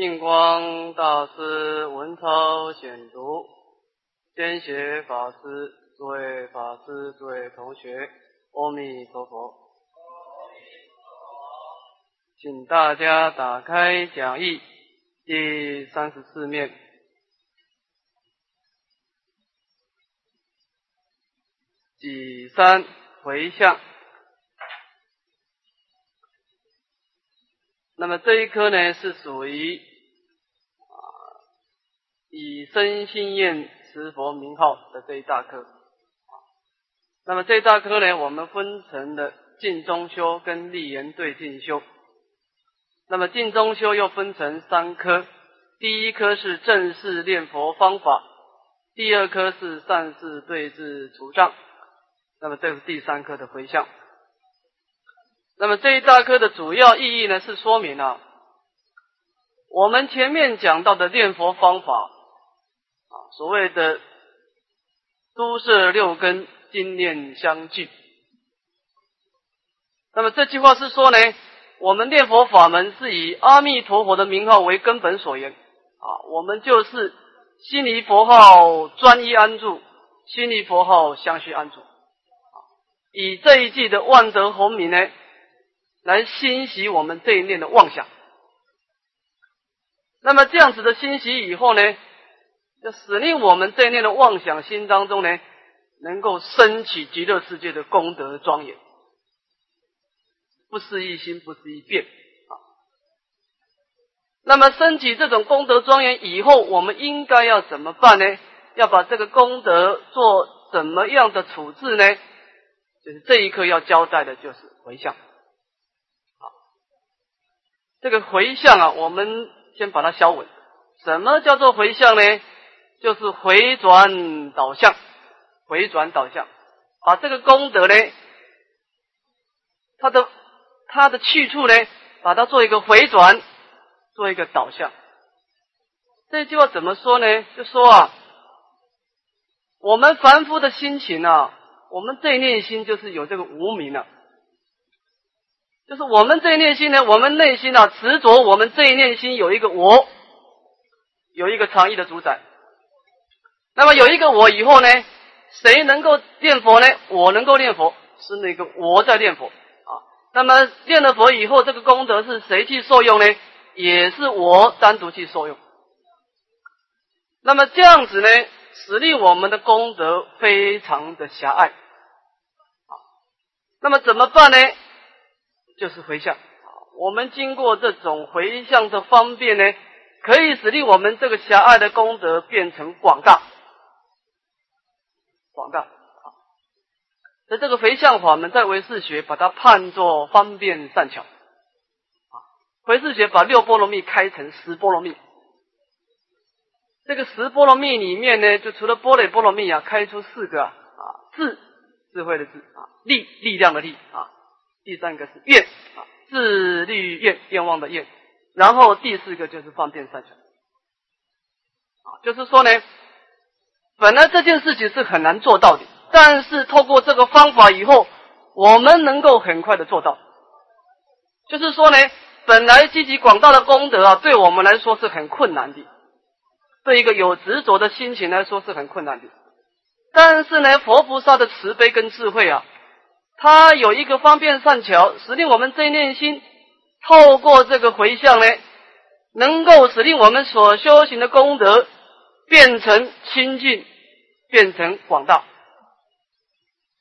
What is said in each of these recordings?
印光大师文超显读，监学法师，诸位法师，诸位同学，阿弥陀佛。请大家打开讲义第三十四面，己三回向。那么这一科呢，是属于以身心愿持佛名号的这一大科。那么这一大科呢，我们分成了静中修跟立言对境修。那么静中修又分成三科，第一科是正式念佛方法，第二科是善事对治除障，那么这是第三科的回向。那么这一大科的主要意义呢，是说明啊，我们前面讲到的念佛方法，所谓的都摄六根，精念相继。那么这句话是说呢，我们念佛法门是以阿弥陀佛的名号为根本所言啊，我们就是心离佛号专一安住，心离佛号相续安住，以这一句的万德洪名呢。来欣喜我们这一念的妄想，那么这样子的欣喜以后呢，就使令我们这一念的妄想心当中呢，能够升起极乐世界的功德庄严，不是一心，不是一变啊。那么升起这种功德庄严以后，我们应该要怎么办呢？要把这个功德做怎么样的处置呢？就是这一刻要交代的就是回向。好这个回向啊，我们先把它消稳。什么叫做回向呢？就是回转导向，回转导向，把这个功德呢，它的它的去处呢，把它做一个回转，做一个导向。这句话怎么说呢？就说啊，我们凡夫的心情啊，我们这一念心就是有这个无名了。就是我们这一念心呢，我们内心啊执着，我们这一念心有一个我，有一个常意的主宰。那么有一个我以后呢，谁能够念佛呢？我能够念佛，是那个我在念佛啊。那么念了佛以后，这个功德是谁去受用呢？也是我单独去受用。那么这样子呢，使令我们的功德非常的狭隘啊。那么怎么办呢？就是回向，我们经过这种回向的方便呢，可以使令我们这个狭隘的功德变成广大，广大。那这个回向法门在唯识学把它判作方便善巧，啊，唯识学把六波罗蜜开成十波罗蜜。这个十波罗蜜里面呢，就除了波雷波罗蜜啊，开出四个啊，智智慧的智啊，力力量的力啊。第三个是愿啊，自律愿愿望的愿，然后第四个就是方便善巧啊，就是说呢，本来这件事情是很难做到的，但是透过这个方法以后，我们能够很快的做到。就是说呢，本来积极广大的功德啊，对我们来说是很困难的，对一个有执着的心情来说是很困难的，但是呢，佛菩萨的慈悲跟智慧啊。它有一个方便善巧，使令我们这念心透过这个回向呢，能够使令我们所修行的功德变成清净，变成广大。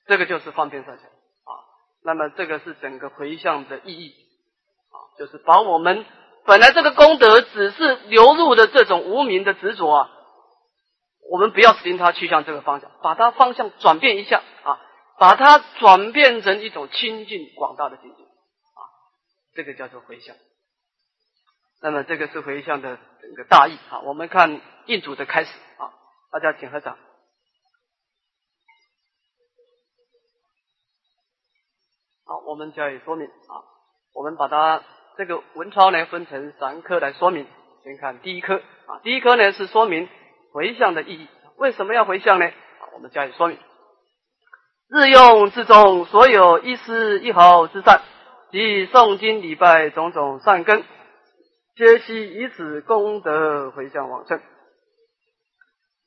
这个就是方便善巧啊。那么这个是整个回向的意义啊，就是把我们本来这个功德只是流入的这种无名的执着啊，我们不要使令它去向这个方向，把它方向转变一下啊。把它转变成一种清净广大的境界啊，这个叫做回向。那么这个是回向的整个大意啊。我们看印主的开始啊，大家请合掌。好，我们加以说明啊。我们把它这个文抄呢分成三科来说明。先看第一科啊，第一科呢是说明回向的意义。为什么要回向呢？我们加以说明。日用之中，所有一丝一毫之善，及诵经礼拜种种善根，皆悉以此功德回向往生。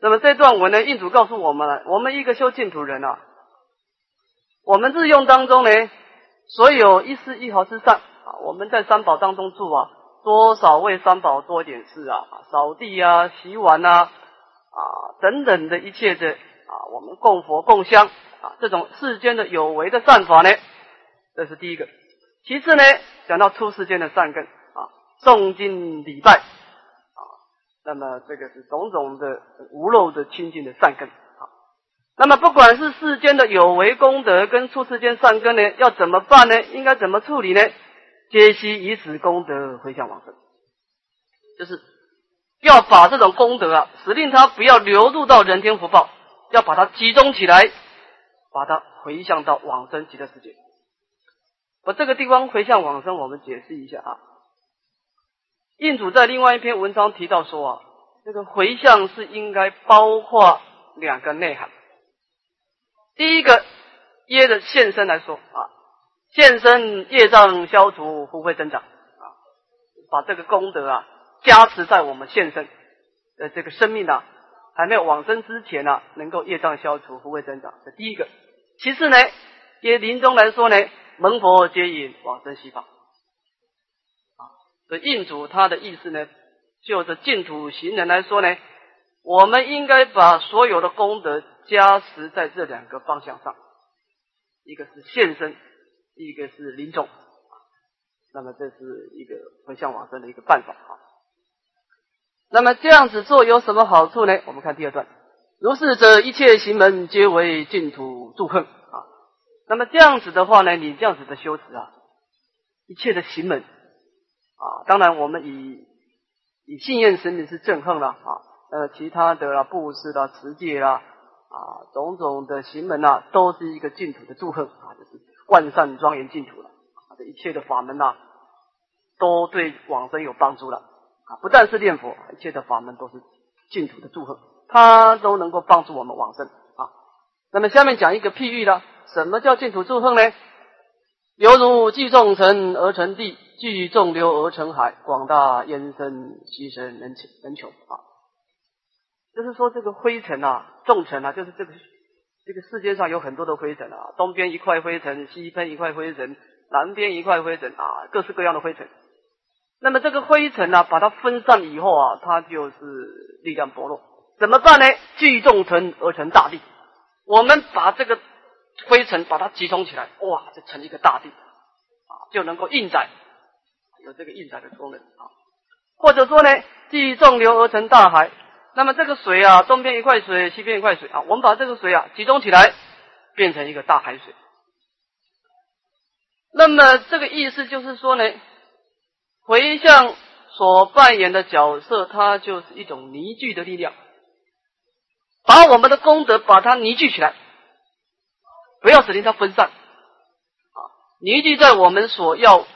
那么这段文呢，印主告诉我们了，我们一个修净土人啊，我们日用当中呢，所有一丝一毫之善啊，我们在三宝当中住啊，多少为三宝多点事啊，扫地啊、洗碗啊啊等等的一切的啊，我们供佛供香啊，这种世间的有为的善法呢，这是第一个。其次呢，讲到出世间的善根啊，诵经礼拜。那么这个是种种的无漏的清净的善根啊。那么不管是世间的有为功德跟出世间善根呢，要怎么办呢？应该怎么处理呢？皆悉以此功德回向往生，就是要把这种功德啊，使令他不要流入到人天福报，要把它集中起来，把它回向到往生极乐世界。我这个地方回向往生，我们解释一下啊。印主在另外一篇文章提到说啊，这个回向是应该包括两个内涵。第一个，耶的现身来说啊，现身业障消除，福慧增长啊，把这个功德啊加持在我们现身的这个生命啊，还没有往生之前呢，能够业障消除，福慧增长。这第一个。其次呢，耶临终来说呢，蒙佛接引往生西方。印主他的意思呢，就着净土行人来说呢，我们应该把所有的功德加持在这两个方向上，一个是现身，一个是临终。那么这是一个回向往生的一个办法啊。那么这样子做有什么好处呢？我们看第二段，如是者一切行门皆为净土助恨啊。那么这样子的话呢，你这样子的修持啊，一切的行门。啊，当然，我们以以信愿神明是憎恨了啊，呃，其他的啦布施啦、持戒啦啊，种种的行门呐，都是一个净土的祝贺啊，就是万善庄严净土了啊，这一切的法门呐，都对往生有帮助了啊，不但是念佛，一切的法门都是净土的祝贺，它都能够帮助我们往生啊。那么下面讲一个譬喻了，什么叫净土祝贺呢？犹如聚众尘而成地，聚众流而成海，广大烟深，溪深人穷人穷啊！就是说，这个灰尘啊，众尘啊，就是这个这个世界上有很多的灰尘啊，东边一块灰尘，西边一块灰尘，南边一块灰尘啊，各式各样的灰尘。那么这个灰尘啊，把它分散以后啊，它就是力量薄弱。怎么办呢？聚众尘而成大地。我们把这个。灰尘把它集中起来，哇，就成一个大地啊，就能够运载，有这个运载的功能啊。或者说呢，聚众流而成大海，那么这个水啊，东边一块水，西边一块水啊，我们把这个水啊集中起来，变成一个大海水。那么这个意思就是说呢，回向所扮演的角色，它就是一种凝聚的力量，把我们的功德把它凝聚起来。不要使令它分散，啊，凝聚在我们所要、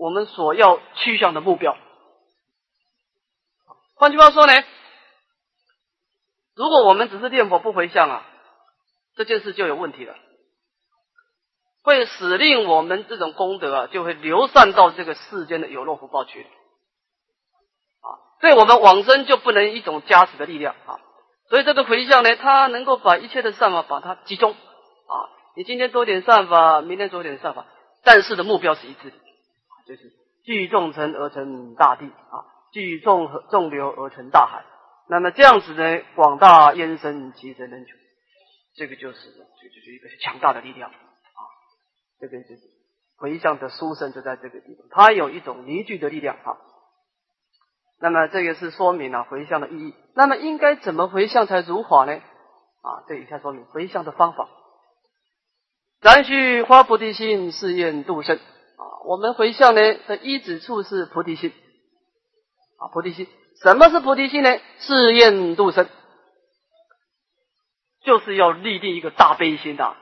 我们所要去向的目标。换句话说呢，如果我们只是念佛不回向啊，这件事就有问题了，会使令我们这种功德啊，就会流散到这个世间的有漏福报去，啊，对我们往生就不能一种加持的力量啊，所以这个回向呢，它能够把一切的善法把它集中。啊，你今天做点善法，明天做点善法，但是的目标是一致的，就是聚众成而成大地啊，聚众众流而成大海。那么这样子呢，广大烟深，其深人穷，这个就是就就是一个强大的力量啊。这个就是回向的殊胜就在这个地方，它有一种凝聚的力量啊。那么这个是说明了回向的意义。那么应该怎么回向才如法呢？啊，这以下说明回向的方法。然须发菩提心，誓愿度生啊！我们回向呢的一指处是菩提心啊，菩提心。什么是菩提心呢？誓愿度生，就是要立定一个大悲心的啊，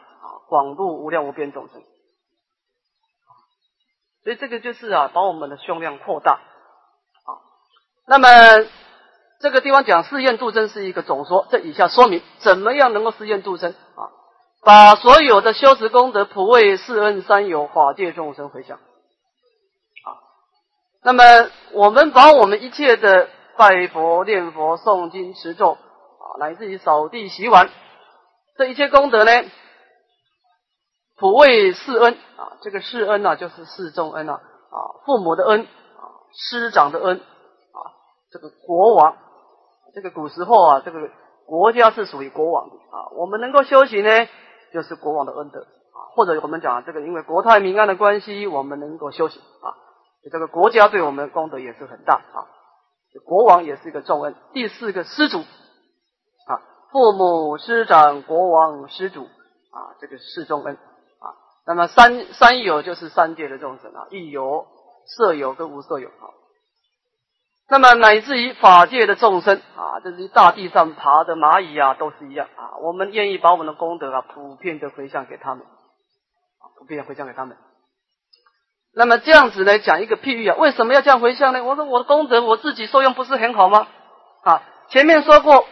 广度无量无边众生。所以这个就是啊，把我们的胸量扩大啊。那么这个地方讲誓愿度生是一个总说，这以下说明怎么样能够誓愿度生啊。把所有的修持功德普为世恩三有法界众生回向，啊，那么我们把我们一切的拜佛、念佛、诵经、持咒啊，乃至于扫地、洗碗，这一切功德呢，普为世恩啊。这个世恩呢，就是世众恩啊，啊，父母的恩啊，师长的恩啊，这个国王，这个古时候啊，这个国家是属于国王的啊。我们能够修行呢，就是国王的恩德啊，或者我们讲这个，因为国泰民安的关系，我们能够修行啊。这个国家对我们的功德也是很大啊，国王也是一个重恩。第四个施主啊，父母师长、国王施主啊，这个是重恩啊。那么三三有就是三界的众生啊，一有、色有跟无色有啊。那么乃至于法界的众生啊，这是大地上爬的蚂蚁啊，都是一样啊。我们愿意把我们的功德啊，普遍的回向给他们啊，普遍回向给他们。那么这样子来，讲一个譬喻啊，为什么要这样回向呢？我说我的功德我自己受用不是很好吗？啊，前面说过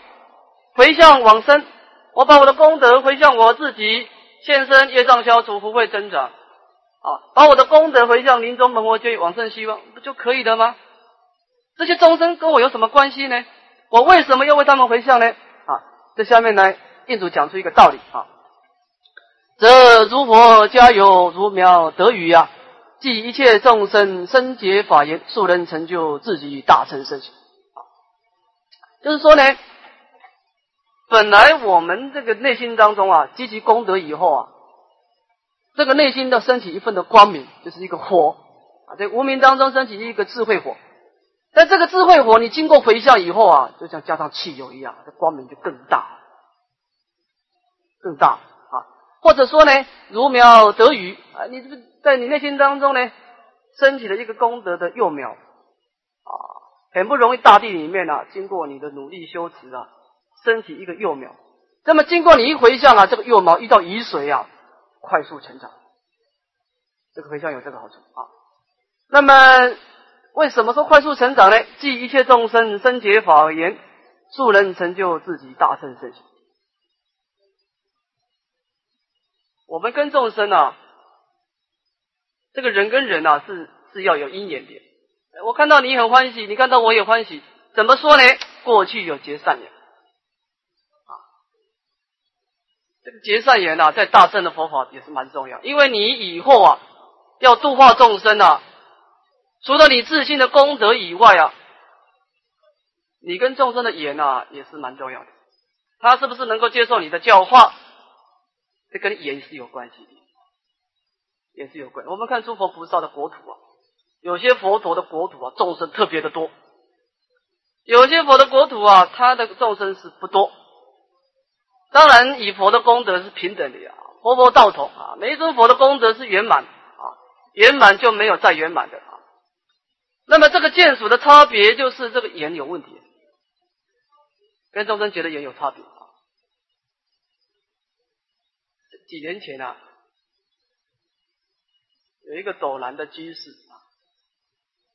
回向往生，我把我的功德回向我自己，现身业障消除，福慧增长，啊，把我的功德回向临终门我就往生希望，不就可以了吗？这些众生跟我有什么关系呢？我为什么要为他们回向呢？啊，这下面呢，印主讲出一个道理啊，则如佛家有如苗得雨呀。即一切众生生解法言，速能成就自己大成圣行。就是说呢，本来我们这个内心当中啊，积极功德以后啊，这个内心的升起一份的光明，就是一个火啊，在无名当中升起一个智慧火。但这个智慧火，你经过回向以后啊，就像加上汽油一样，这光明就更大，更大啊。或者说呢，如苗得雨啊，你这个。在你内心当中呢，升起了一个功德的幼苗啊，很不容易，大地里面啊，经过你的努力修持啊，升起一个幼苗。那么经过你一回向啊，这个幼苗遇到雨水啊，快速成长。这个回向有这个好处啊。那么为什么说快速成长呢？即一切众生生解法言，速能成就自己大圣圣行。我们跟众生啊。这个人跟人啊，是是要有因缘的。我看到你很欢喜，你看到我也欢喜，怎么说呢？过去有结善缘啊。这个结善缘啊，在大圣的佛法也是蛮重要，因为你以后啊，要度化众生啊，除了你自信的功德以外啊，你跟众生的缘啊，也是蛮重要的。他是不是能够接受你的教化？这跟缘是有关系的。也是有关。我们看诸佛菩萨的国土啊，有些佛陀的国土啊，众生特别的多；有些佛的国土啊，他的众生是不多。当然，以佛的功德是平等的呀，佛佛道同啊。每一尊佛的功德是圆满啊，圆满就没有再圆满的。那么这个见属的差别，就是这个眼有问题，跟众生觉得眼有差别啊。几年前啊。有一个斗南的居士，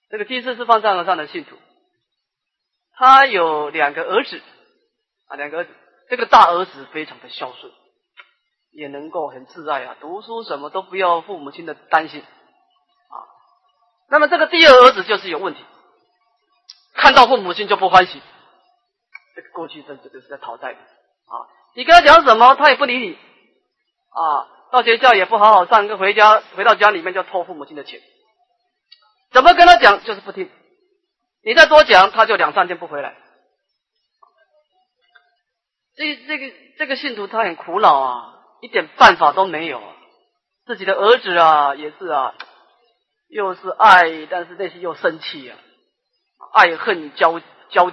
这个居士是放藏和尚的信徒，他有两个儿子啊，两个儿子，这个大儿子非常的孝顺，也能够很自爱啊，读书什么都不要父母亲的担心。那么这个第二儿子就是有问题，看到父母亲就不欢喜，这个过去这这个是在讨债啊，你跟他讲什么，他也不理你。啊。到学校也不好好上课，回家回到家里面就偷父母亲的钱，怎么跟他讲就是不听，你再多讲他就两三天不回来。这这个这个信徒他很苦恼啊，一点办法都没有啊，自己的儿子啊也是啊，又是爱，但是内心又生气啊，爱恨交交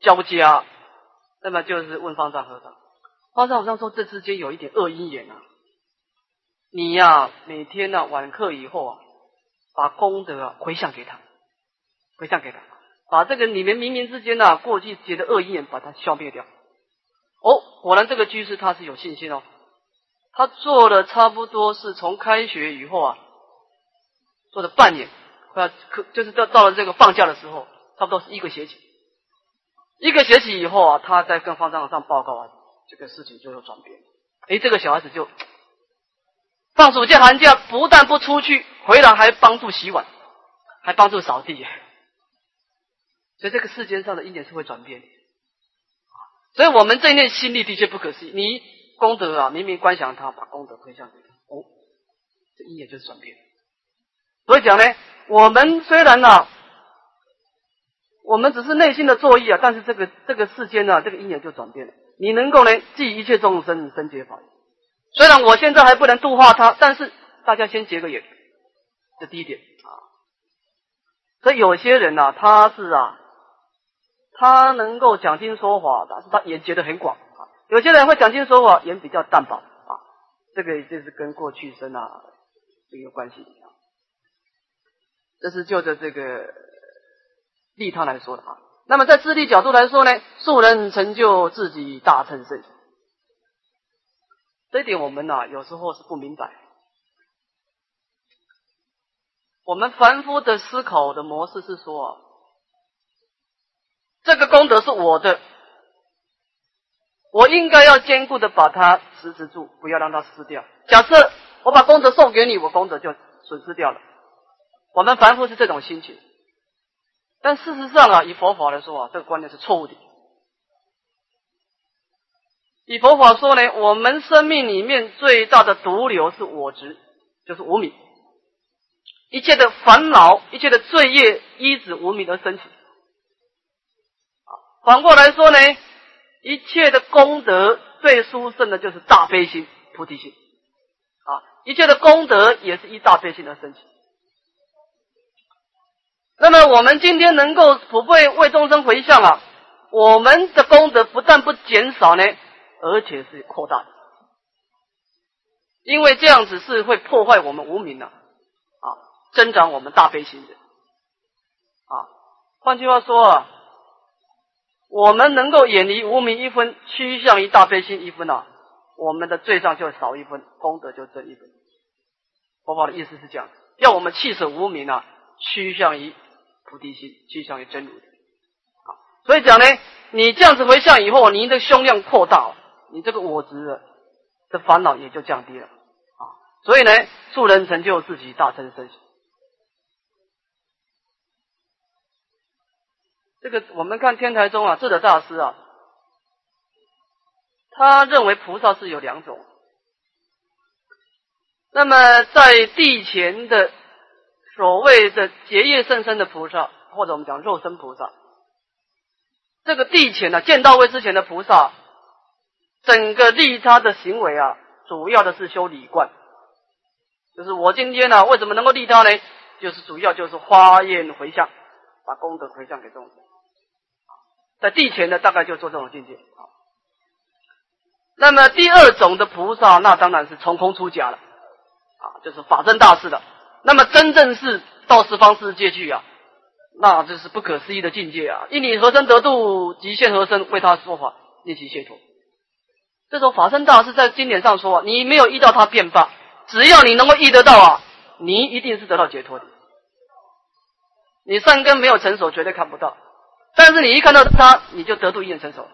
交加，那么就是问方丈和尚，方丈和尚说这之间有一点恶因缘啊。你呀，每天呢晚课以后啊，把功德啊回向给他，回向给他，把这个你们冥冥之间呢过去结的恶因缘把它消灭掉。哦，果然这个居士他是有信心哦，他做了差不多是从开学以后啊，做了半年，快要可就是到到了这个放假的时候，差不多是一个学期，一个学期以后啊，他在跟方丈上报告啊，这个事情就有转变。哎，这个小孩子就。放暑假寒假，不但不出去，回来还帮助洗碗，还帮助扫地，所以这个世间上的因缘是会转变。所以我们这一念心力的确不可思议。你功德啊，明明观想他，把功德推向给他，哦，这因缘就是转变。所以讲呢，我们虽然呢，我们只是内心的作意啊，但是这个这个世间呢，这个因缘就转变了。你能够呢，济一切众生生解法。虽然我现在还不能度化他，但是大家先结个缘，这第一点啊。所以有些人呢，他是啊。他能够讲经说法，但是他眼结得很广啊。有些人会讲经说法，眼比较淡薄啊。这个就是跟过去生啊有关系。这是就着这个利他来说的啊。那么在智力角度来说呢，素人成就自己大成圣，这点我们呢有时候是不明白。我们凡夫的思考的模式是说。这个功德是我的，我应该要坚固的把它持持住，不要让它失掉。假设我把功德送给你，我功德就损失掉了。我们凡夫是这种心情，但事实上啊，以佛法来说啊，这个观念是错误的。以佛法说呢，我们生命里面最大的毒瘤是我执，就是无名，一切的烦恼、一切的罪业，依止无名而升起。反过来说呢，一切的功德最殊胜的就是大悲心、菩提心啊！一切的功德也是依大悲心而升起。那么我们今天能够普惠为众生回向啊，我们的功德不但不减少呢，而且是扩大。因为这样子是会破坏我们无名的啊，增长我们大悲心的啊。换句话说啊。我们能够远离无名一分，趋向于大悲心一分啊，我们的罪障就少一分，功德就增一分。佛法的意思是这样，要我们弃舍无名啊，趋向于菩提心，趋向于真如的。啊，所以讲呢，你这样子回向以后，你的胸量扩大了，你这个我执的烦恼也就降低了啊。所以呢，助人成就自己大成身。这个我们看天台宗啊，智者大师啊，他认为菩萨是有两种。那么在地前的所谓的结业甚深的菩萨，或者我们讲肉身菩萨，这个地前呢，见到位之前的菩萨，整个利他的行为啊，主要的是修理观，就是我今天呢，为什么能够利他呢？就是主要就是花宴回向，把功德回向给众生。在地前呢大概就做这种境界。那么第二种的菩萨，那当然是从空出家了啊，就是法正大士的。那么真正是到十方世界去啊，那这是不可思议的境界啊！一你何身得度，极限何身为他说法，令其解脱。这种法身大师在经典上说，你没有依到他便罢，只要你能够遇得到啊，你一定是得到解脱的。你善根没有成熟，绝对看不到。但是你一看到他，你就得度一眼成熟。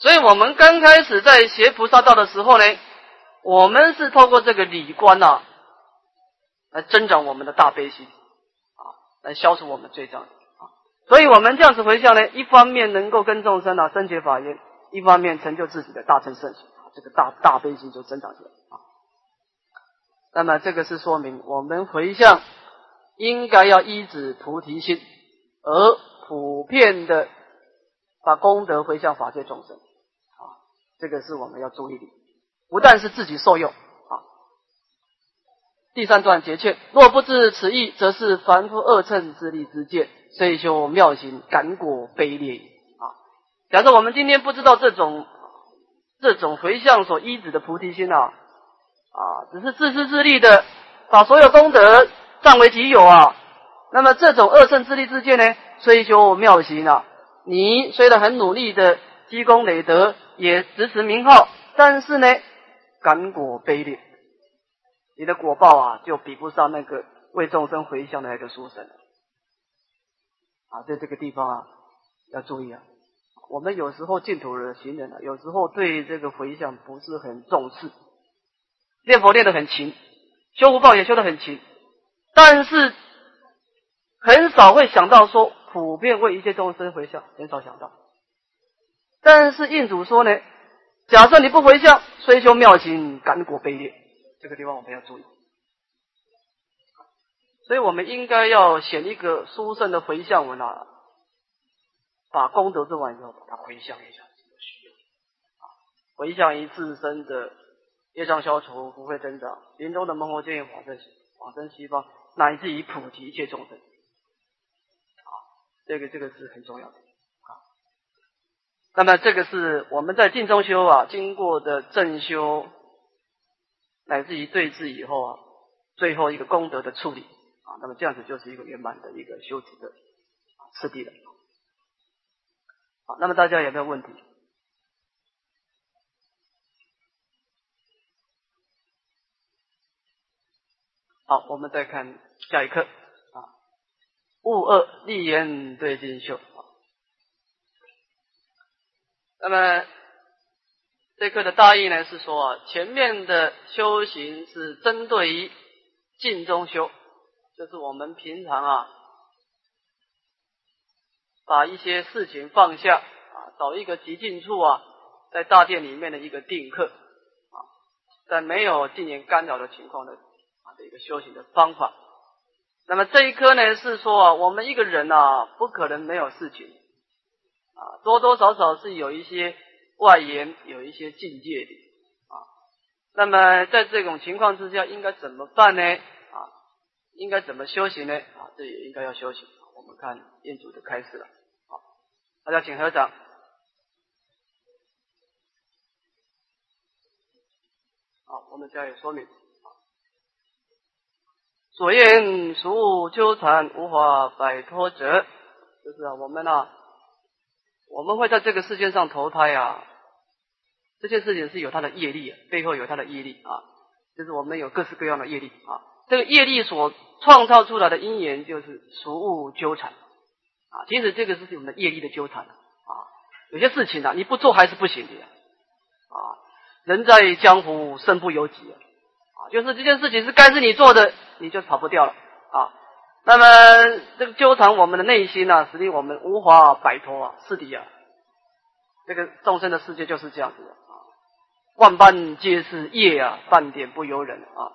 所以我们刚开始在学菩萨道的时候呢，我们是透过这个理观呐，来增长我们的大悲心啊，来消除我们罪障啊。所以我们这样子回向呢，一方面能够跟众生啊深解法缘，一方面成就自己的大乘圣行，这个大大悲心就增长起来啊。那么这个是说明我们回向应该要依止菩提心。而普遍的把功德回向法界众生，啊，这个是我们要注意的。不但是自己受用，啊。第三段节劝：若不知此意，则是凡夫二乘之力之见，虽修妙行，感果卑劣。啊，假设我们今天不知道这种这种回向所依止的菩提心啊，啊，只是自私自利的把所有功德占为己有啊。那么这种二圣自利之见呢，虽修妙行啊，你虽然很努力的积功累德，也执持名号，但是呢，感果卑劣，你的果报啊，就比不上那个为众生回向的那个书生啊，在这个地方啊，要注意啊，我们有时候净土的行人啊，有时候对这个回向不是很重视，念佛念得很勤，修福报也修得很勤。但是很少会想到说普遍为一切众生回向，很少想到。但是印主说呢，假设你不回向，虽修妙行，感果卑劣，这个地方我们要注意。所以我们应该要选一个殊胜的回向文啊，把功德做完以后，把它回向一下，回向于自身的业障消除、福慧增长、临终的蒙佛建议往生往生西方，乃至于普及一切众生啊，这个这个是很重要的。那么这个是我们在净中修啊，经过的正修，乃至于对治以后啊，最后一个功德的处理。啊，那么这样子就是一个圆满的一个修持的次第了。好，那么大家有没有问题？好，我们再看下一课啊，物恶立言对境修。那么这课的大意呢是说，前面的修行是针对于静中修。就是我们平常啊，把一些事情放下啊，找一个极静处啊，在大殿里面的一个定课啊，在没有进行干扰的情况的啊的一个修行的方法。那么这一颗呢，是说啊，我们一个人啊，不可能没有事情啊，多多少少是有一些外延，有一些境界的啊。那么在这种情况之下，应该怎么办呢？啊应该怎么修行呢？啊，这也应该要修行。我们看印主的开始了。好，大家请合掌。好，我们加以说明。所言俗物纠缠无法摆脱者，就是啊，我们啊，我们会在这个世界上投胎啊，这件事情是有它的业力，背后有它的业力啊，就是我们有各式各样的业力啊，这个业力所。创造出来的因缘就是俗物纠缠啊，其实这个是我们的业力的纠缠啊。有些事情啊，你不做还是不行的啊。人在江湖，身不由己啊。就是这件事情是该是你做的，你就跑不掉了。那么这个纠缠我们的内心呢，使令我们无法摆脱啊，是的呀。这个众生的世界就是这样子的啊，万般皆是业啊，半点不由人啊。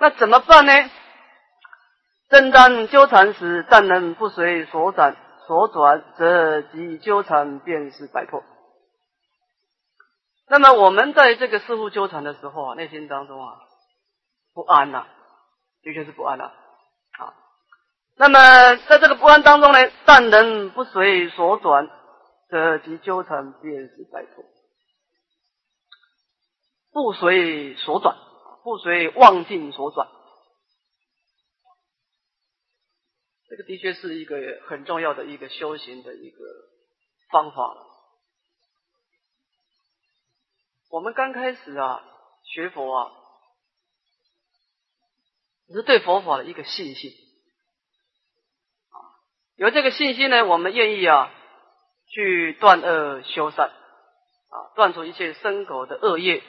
那怎么办呢？正当纠缠时，但能不随所转所转，则即纠缠便是摆脱。那么我们在这个事物纠缠的时候啊，内心当中啊不安呐，的确是不安呐啊。那么在这个不安当中呢，但能不随所转，则即纠缠便是摆脱。不随所转，不随妄境所转。这个的确是一个很重要的一个修行的一个方法。我们刚开始啊学佛啊，只是对佛法的一个信心，有这个信心呢，我们愿意啊去断恶修善啊，断除一切生口的恶业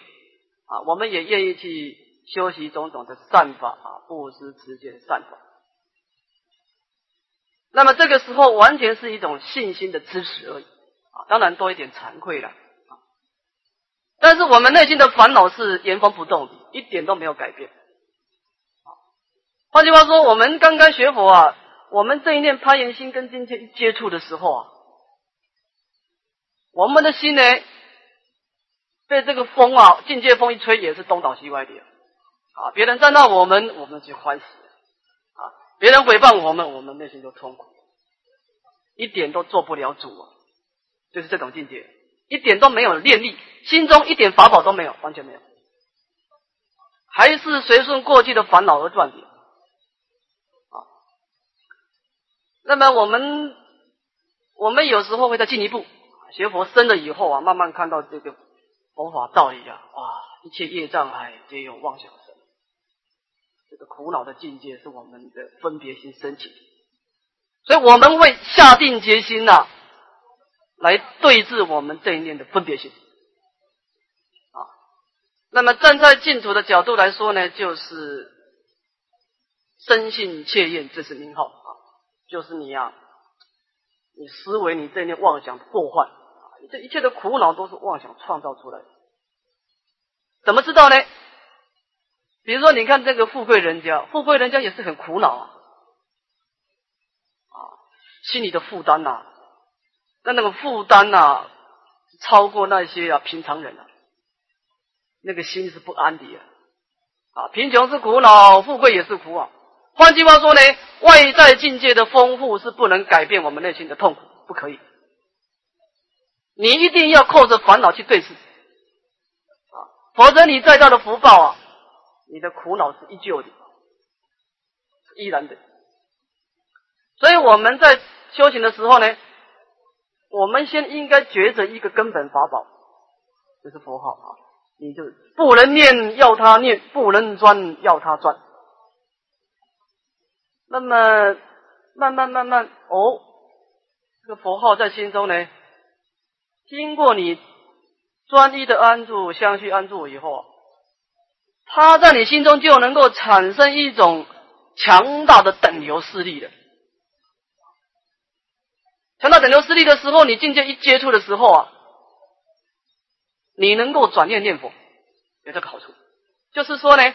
啊，我们也愿意去修习种种的善法啊，布施持戒善法。那么这个时候完全是一种信心的支持而已啊，当然多一点惭愧了啊。但是我们内心的烦恼是原封不动，一点都没有改变。换句话说，我们刚刚学佛啊，我们这一念攀岩心跟境界一接触的时候啊，我们的心呢，被这个风啊，境界风一吹，也是东倒西歪的啊。别人赞到我们，我们就欢喜。啊别人诽谤我们，我们内心都痛苦，一点都做不了主啊！就是这种境界，一点都没有念力，心中一点法宝都没有，完全没有，还是随顺过去的烦恼而转的啊。那么我们，我们有时候会再进一步学佛深了以后啊，慢慢看到这个佛法道理啊，哇，一切业障碍皆有妄想生。这个苦恼的境界是我们的分别心升起，所以我们会下定决心呐，来对治我们这一念的分别心。啊，那么站在净土的角度来说呢，就是深信切愿，这是名号，就是你呀，你思维你这念妄想破坏啊，这一切的苦恼都是妄想创造出来的。怎么知道呢？比如说，你看这个富贵人家，富贵人家也是很苦恼啊，啊，心里的负担呐，那那个负担呐，超过那些啊平常人啊，那个心是不安的啊，啊，贫穷是苦恼，富贵也是苦啊。换句话说呢，外在境界的丰富是不能改变我们内心的痛苦，不可以。你一定要扣着烦恼去对视，啊，否则你再大的福报啊，你的苦恼是依旧的，依然的。所以我们在修行的时候呢，我们先应该觉着一个根本法宝，就是佛号啊，你就不能念要他念，不能专要他专。那么慢慢慢慢哦，这个佛号在心中呢，经过你专一的安住、相续安住以后，它在你心中就能够产生一种强大的等流势力的。强大等流势力的时候，你境界一接触的时候啊，你能够转念念佛，有这个好处。就是说呢，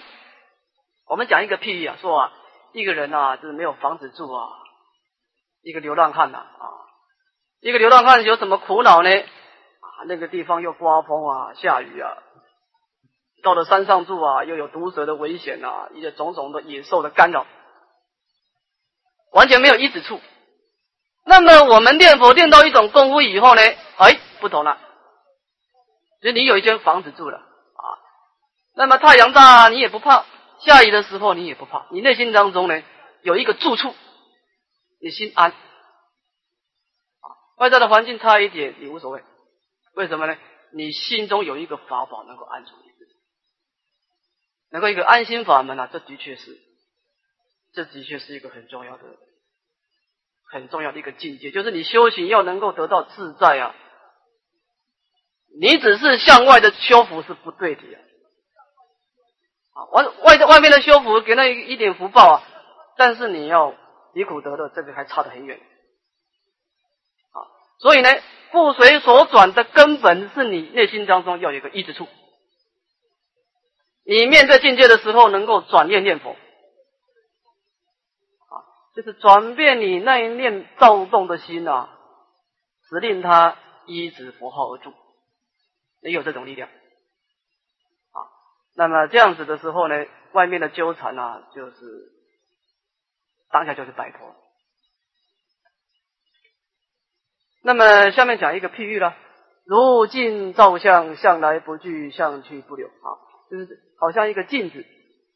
我们讲一个譬喻啊，说啊。一个人呐，就是没有房子住啊，一个流浪汉呐啊，一个流浪汉有什么苦恼呢？啊，那个地方又刮风啊，下雨啊，到了山上住啊，又有毒蛇的危险啊，一些种种的野兽的干扰，完全没有一子处。那么我们念佛念到一种功夫以后呢，哎，不同了，就你有一间房子住了啊，那么太阳大你也不怕。下雨的时候你也不怕，你内心当中呢有一个住处，你心安。啊，外在的环境差一点你无所谓，为什么呢？你心中有一个法宝能够安住你自己，能够一个安心法门啊，这的确是，这的确是一个很重要的、很重要的一个境界，就是你修行要能够得到自在啊，你只是向外的修福是不对的呀。啊，啊外外外面的修福给那一点福报啊，但是你要离苦得乐，这个还差得很远。啊，所以呢，不随所转的根本是你内心当中要有个一之处。你面对境界的时候，能够转念念佛，啊，就是转变你那一念躁动的心啊，使令他依止佛号而住，你有这种力量。那么这样子的时候呢，外面的纠缠啊，就是当下就是摆脱。那么下面讲一个譬喻了，如镜照相，向来不惧，向去不留啊，就是好像一个镜子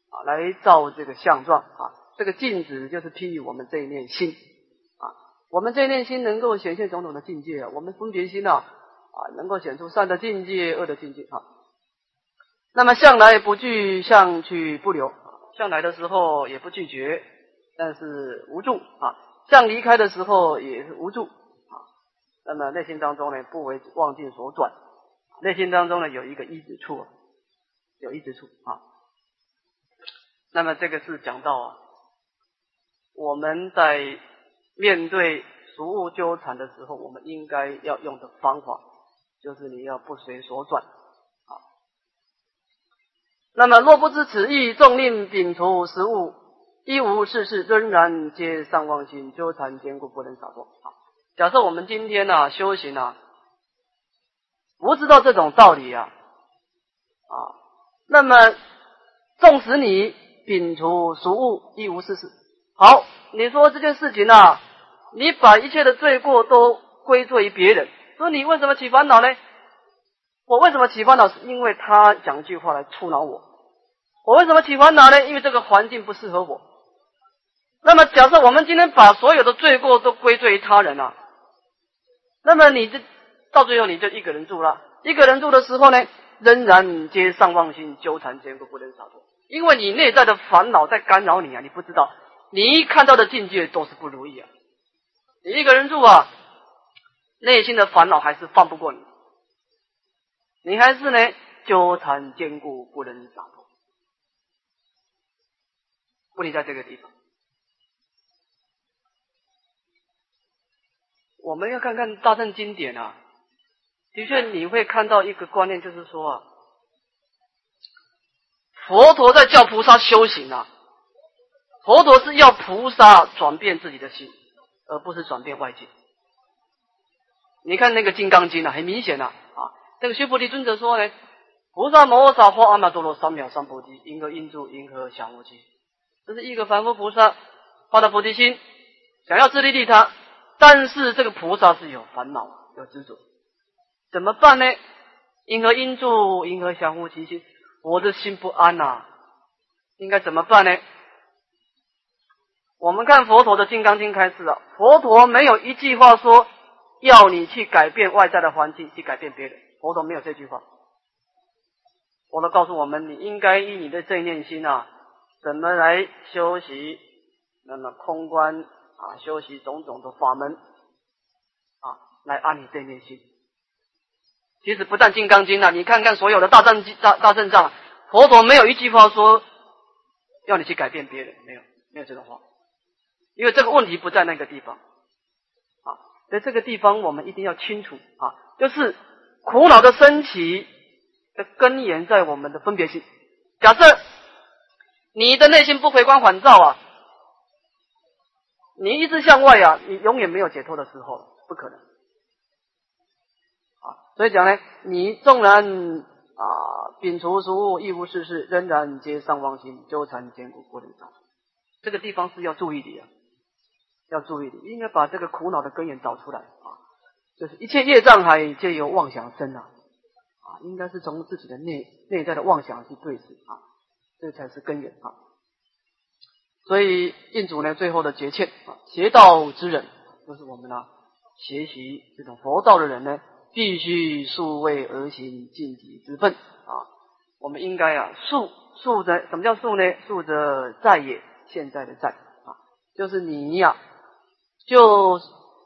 啊，来照这个相状啊。这个镜子就是譬喻我们这一念心啊，我们这一念心能够显现种种的境界，我们分别心啊啊，能够显出善的境界、恶的境界啊。那么向来不惧，向去不留。向来的时候也不拒绝，但是无助啊；向离开的时候也是无助啊。那么内心当中呢，不为妄境所转，内心当中呢有一个一之处，有一之处啊。那么这个是讲到啊，我们在面对俗物纠缠的时候，我们应该要用的方法，就是你要不随所转。那么若不知此意，纵令摒除食物，一无事事，仍然皆上妄心，纠缠坚固，不能洒脱。啊，假设我们今天呢修行啊，不知道这种道理啊，啊，那么纵使你摒除俗物，一无事事，好，你说这件事情啊，你把一切的罪过都归罪于别人，说你为什么起烦恼呢？我为什么起烦恼？是因为他讲句话来触恼我。我为什么起烦恼呢？因为这个环境不适合我。那么，假设我们今天把所有的罪过都归罪于他人啊，那么你这到最后你就一个人住了。一个人住的时候呢，仍然皆上妄心纠缠坚固，不能洒脱。因为你内在的烦恼在干扰你啊，你不知道，你一看到的境界都是不如意啊。你一个人住啊，内心的烦恼还是放不过你，你还是呢纠缠坚固，不能洒脱。问题在这个地方。我们要看看大圣经典啊，的确你会看到一个观念，就是说啊，佛陀在教菩萨修行啊，佛陀是要菩萨转变自己的心，而不是转变外界。你看那个《金刚经》啊，很明显啊，啊，那个须菩提尊者说呢，菩萨摩诃萨或阿耨多罗三藐三菩提，应何应住，应何降伏居？这是一个凡夫菩萨发的菩提心，想要自利利他。但是这个菩萨是有烦恼、有执着，怎么办呢？因何因住？因何相互其心？我的心不安呐，应该怎么办呢？我们看佛陀的《金刚经》开始啊，佛陀没有一句话说要你去改变外在的环境，去改变别人。佛陀没有这句话。佛陀告诉我们，你应该以你的正念心啊，怎么来修习？那么空观。啊，修习种种的法门，啊，来安你这念心。其实不但《金刚经》啊，你看看所有的大正大大正藏，佛陀没有一句话说要你去改变别人，没有，没有这种话。因为这个问题不在那个地方，啊，在这个地方我们一定要清楚啊，就是苦恼的升起的根源在我们的分别心。假设你的内心不回光返照啊。你一直向外啊，你永远没有解脱的时候，不可能。啊，所以讲呢，你纵然啊摒除俗物，亦无事事，仍然皆上妄心，纠缠坚固不能长。这个地方是要注意的啊，要注意的，应该把这个苦恼的根源找出来啊。就是一切业障海皆由妄想生啊，啊，应该是从自己的内内在的妄想去对治啊，这才是根源啊。所以印主呢，最后的结劝啊，邪道之人，就是我们呢学习这种佛道的人呢，必须素位而行尽己之分啊。我们应该啊，素素则什么叫素呢？素则在也，现在的在啊，就是你呀，就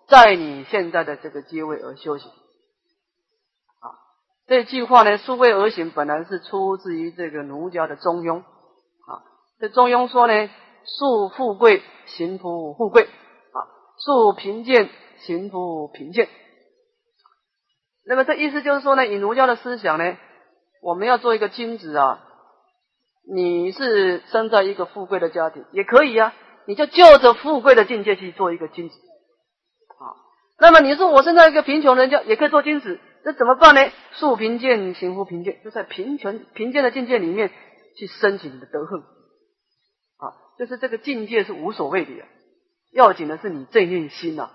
在你现在的这个阶位而修行。这句话呢，素位而行，本来是出自于这个儒家的中庸啊。这中庸说呢。树富贵，行福富贵啊；树贫贱，行福贫贱。那么这意思就是说呢，以儒家的思想呢，我们要做一个君子啊。你是生在一个富贵的家庭，也可以啊，你就就着富贵的境界去做一个君子啊。那么你说我生在一个贫穷人家，也可以做君子，那怎么办呢？树贫贱，行乎贫贱，就在贫穷贫贱的境界里面去升起你的德行。啊就是这个境界是无所谓的，要紧的是你正念心呐，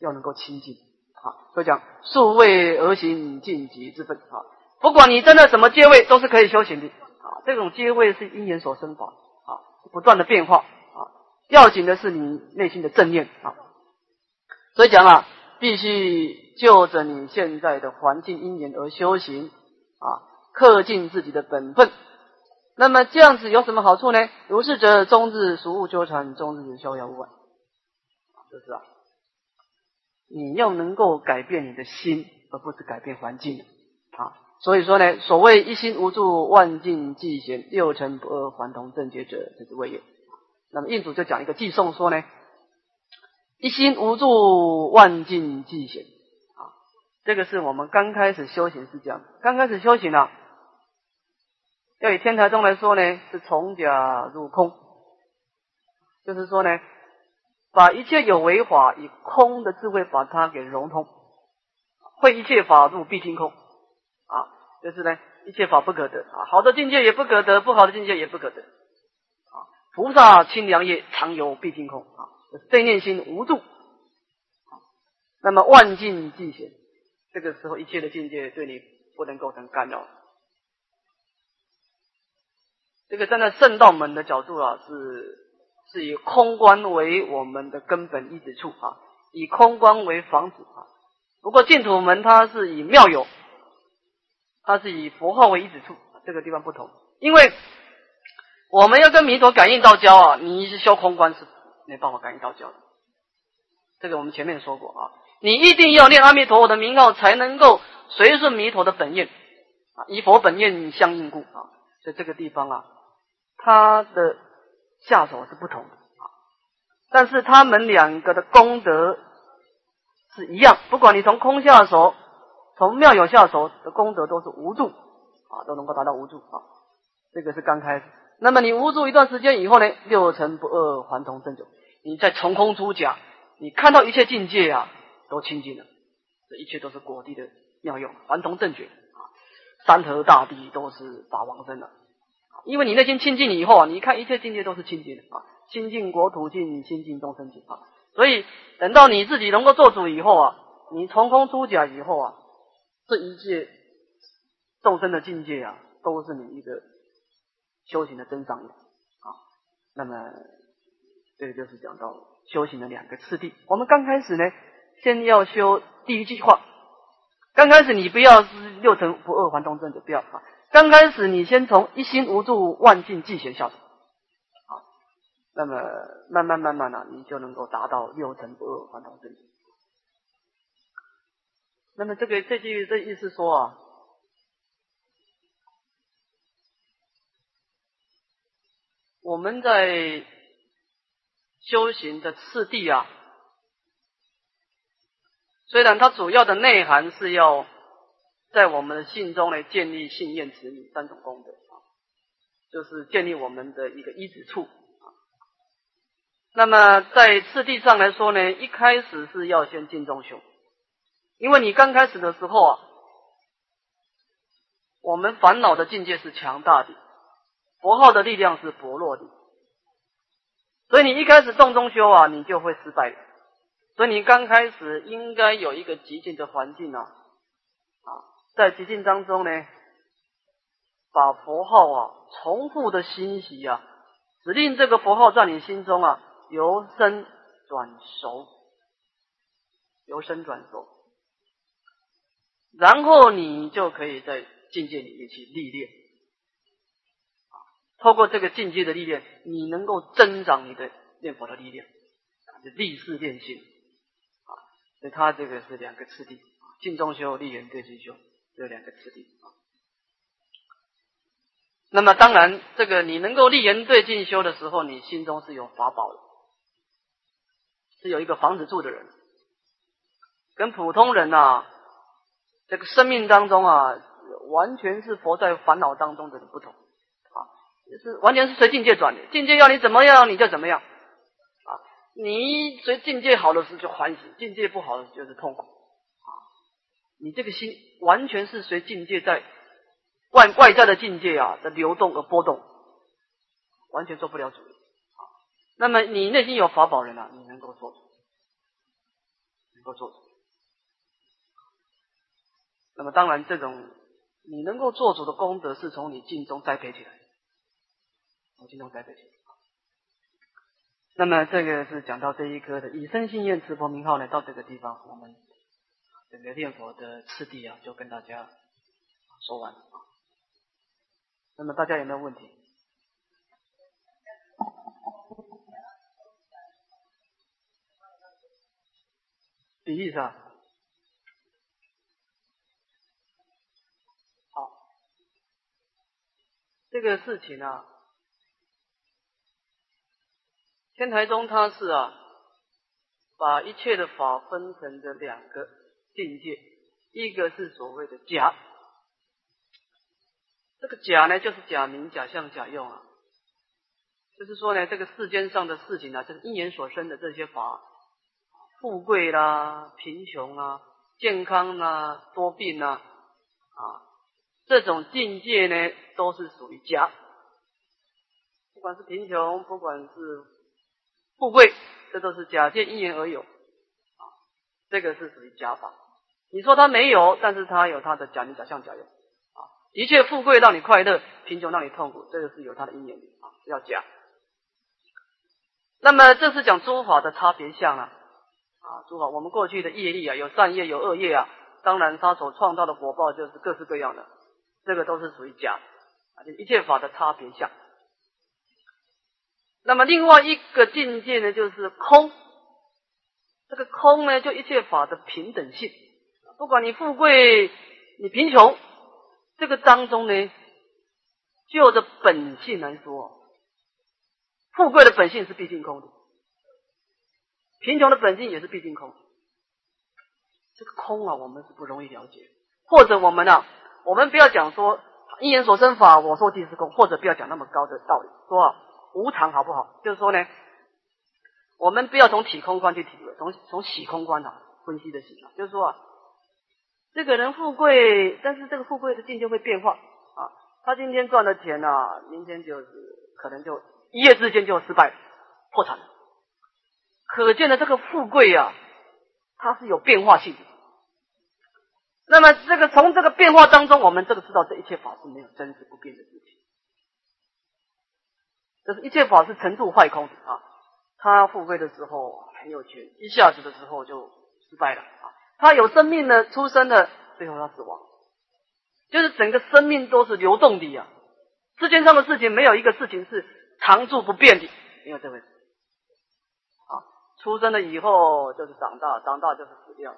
要能够清净啊。所以讲树位而行尽极之分啊，不管你真的什么阶位，都是可以修行的啊。这种阶位是因缘所生法啊，不断的变化啊。要紧的是你内心的正念啊。所以讲啊，必须就着你现在的环境因缘而修行啊，恪尽自己的本分。那么这样子有什么好处呢？如是者，终日俗物纠缠，终日逍遥无碍。就是啊，你要能够改变你的心，而不是改变环境啊。所以说呢，所谓一心无助，万境寂闲，六尘不二，还同正觉者，这是谓也。那么印主就讲一个寄颂说呢，一心无助，万境寂显啊。这个是我们刚开始修行是这样，刚开始修行啊。要以天台宗来说呢，是从假入空，就是说呢，把一切有为法以空的智慧把它给融通，会一切法入毕竟空啊，就是呢，一切法不可得啊，好的境界也不可得，不好的境界也不可得啊。菩萨清凉业常有毕竟空啊，正念心无助，那么万境寂显，这个时候一切的境界对你不能构成干扰。这个站在圣道门的角度啊，是是以空观为我们的根本依止处啊，以空观为房子啊。不过净土门它是以妙有，它是以佛号为依止处，这个地方不同。因为我们要跟弥陀感应道交啊，你是修空观是没办法感应到教的。这个我们前面说过啊，你一定要念阿弥陀佛的名号，才能够随顺弥陀的本愿啊，以佛本愿相应故啊，在这个地方啊。他的下手是不同的啊，但是他们两个的功德是一样，不管你从空下手，从妙有下手的功德都是无助啊，都能够达到无助啊。这个是刚开始。那么你无助一段时间以后呢，六尘不二还同正九，你再从空出假，你看到一切境界啊，都清净了，这一切都是果地的妙用，还同正觉啊，山河大地都是法王身的。因为你内心清净以后啊，你看一切境界都是清净的啊，清净国土净，清净众生净啊。所以等到你自己能够做主以后啊，你从空出假以后啊，这一切众生的境界啊，都是你一个修行的真上缘啊。那么这个就是讲到修行的两个次第。我们刚开始呢，先要修第一句话，刚开始你不要是六尘不二还同正就不要啊。刚开始，你先从一心无助、万境寂闲下手，好，那么慢慢慢慢呢，你就能够达到六尘不二还同正。那么这个这句这意思说啊，我们在修行的次第啊，虽然它主要的内涵是要。在我们的信中呢，建立信愿子女三种功德啊，就是建立我们的一个依止处啊。那么在次第上来说呢，一开始是要先敬重修，因为你刚开始的时候啊，我们烦恼的境界是强大的，佛号的力量是薄弱的，所以你一开始动中修啊，你就会失败。所以你刚开始应该有一个极静的环境啊。啊在极境当中呢，把佛号啊重复的欣喜啊，指令这个佛号在你心中啊由生转熟，由生转熟，然后你就可以在境界里面去历练，透过这个境界的历练，你能够增长你的念佛的力量，就立誓练心，啊，所以它这个是两个次第，静中修，立言对心修。这两个次第啊，那么当然，这个你能够立言对进修的时候，你心中是有法宝的，是有一个房子住的人，跟普通人呐，这个生命当中啊，完全是活在烦恼当中的不同，是完全是随境界转的，境界要你怎么样你就怎么样啊，你随境界好的时候就欢喜，境界不好的就是痛苦。啊你这个心完全是随境界在外外在的境界啊的流动而波动，完全做不了主。啊那么你内心有法宝人啊，你能够做主，能够做主。那么当然，这种你能够做主的功德，是从你境中栽培起来，从境中栽培起来。那么这个是讲到这一颗的以身信愿持佛名号呢，到这个地方我们。整个念佛的次第啊，就跟大家说完啊。那么大家有没有问题？比例上，好，这个事情啊，天台宗它是啊，把一切的法分成的两个。境界，一个是所谓的假，这个假呢，就是假名、假象、假用啊。就是说呢，这个世间上的事情啊，就是因缘所生的这些法，富贵啦、贫穷啊、健康啊、多病啊，啊，这种境界呢，都是属于假。不管是贫穷，不管是富贵，这都是假借因缘而有，啊，这个是属于假法。你说他没有，但是他有他的假名、假象、假用啊。的确，富贵让你快乐，贫穷让你痛苦，这个是有他的因缘啊，要假。那么这是讲诸法的差别相啊啊，诸法我们过去的业力啊，有善业有恶业啊，当然他所创造的果报就是各式各样的，这个都是属于假啊，一切法的差别相。那么另外一个境界呢，就是空，这个空呢，就一切法的平等性。不管你富贵，你贫穷，这个当中呢，就着本性来说，富贵的本性是毕竟空的，贫穷的本性也是毕竟空。这个空啊，我们是不容易了解。或者我们呢，我们不要讲说因缘所生法，我说即是空，或者不要讲那么高的道理，说无常好不好？就是说呢，我们不要从体空观去体会，从从喜空观啊分析的喜啊，就是说啊，这个人富贵，但是这个富贵的境界会变化啊，他今天赚的钱啊，明天就是可能就一夜之间就失败破产。可见的这个富贵啊，它是有变化性的。那么，这个从这个变化当中，我们这个知道这一切法是没有真实不变的事情。就是一切法是成住坏空啊。他富贵的时候很有钱，一下子的时候就失败了啊。他有生命呢，出生了，最后他死亡，就是整个生命都是流动的呀。世界上的事情没有一个事情是常住不变的，没有这回事。啊，出生了以后就是长大，长大就是死掉。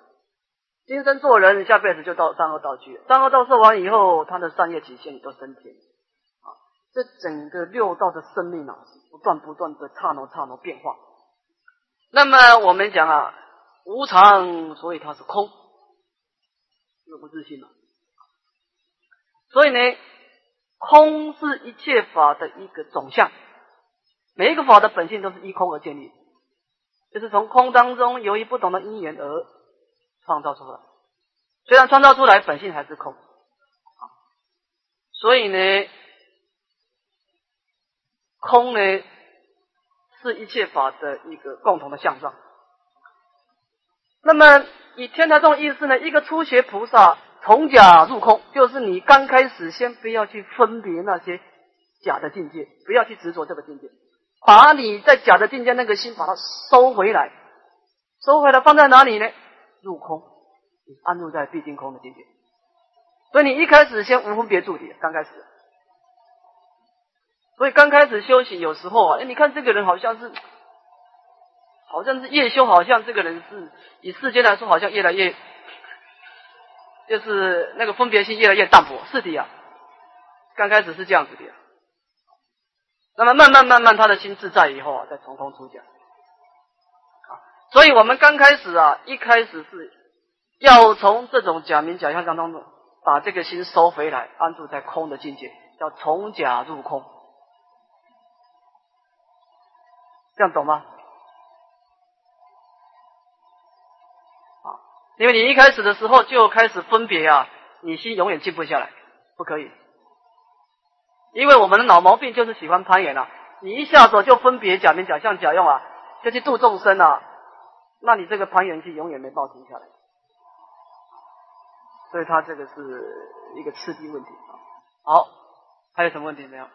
今生做人，下辈子就到三恶道去。三恶道受完以后，他的善业体现都升天。这整个六道的生命啊，不断不断的刹那刹那变化。那么我们讲啊，无常，所以它是空，这不自信了。所以呢，空是一切法的一个总相，每一个法的本性都是依空而建立，就是从空当中由于不同的因缘而。创造出来，虽然创造出来本性还是空，所以呢，空呢是一切法的一个共同的相状。那么以天台这种意思呢，一个初学菩萨从假入空，就是你刚开始先不要去分别那些假的境界，不要去执着这个境界，把你在假的境界那个心把它收回来，收回来放在哪里呢？入空，安住在毕竟空的境界。所以你一开始先无分别住的，刚开始。所以刚开始修行，有时候啊，哎，你看这个人好像是，好像是越修，好像这个人是以世间来说，好像越来越，就是那个分别心越来越淡薄。是的呀，刚开始是这样子的。那么慢慢慢慢，他的心自在以后啊，再从空出家。啊所以我们刚开始啊，一开始是要从这种假名假相当中，把这个心收回来，安住在空的境界，叫从假入空，这样懂吗？啊，因为你一开始的时候就开始分别啊，你心永远静不下来，不可以，因为我们的脑毛病就是喜欢攀岩啊，你一下子就分别假名假相假用啊，就去度众生啊。那你这个攀岩机永远没报停下来，所以它这个是一个刺激问题啊。好，还有什么问题没有？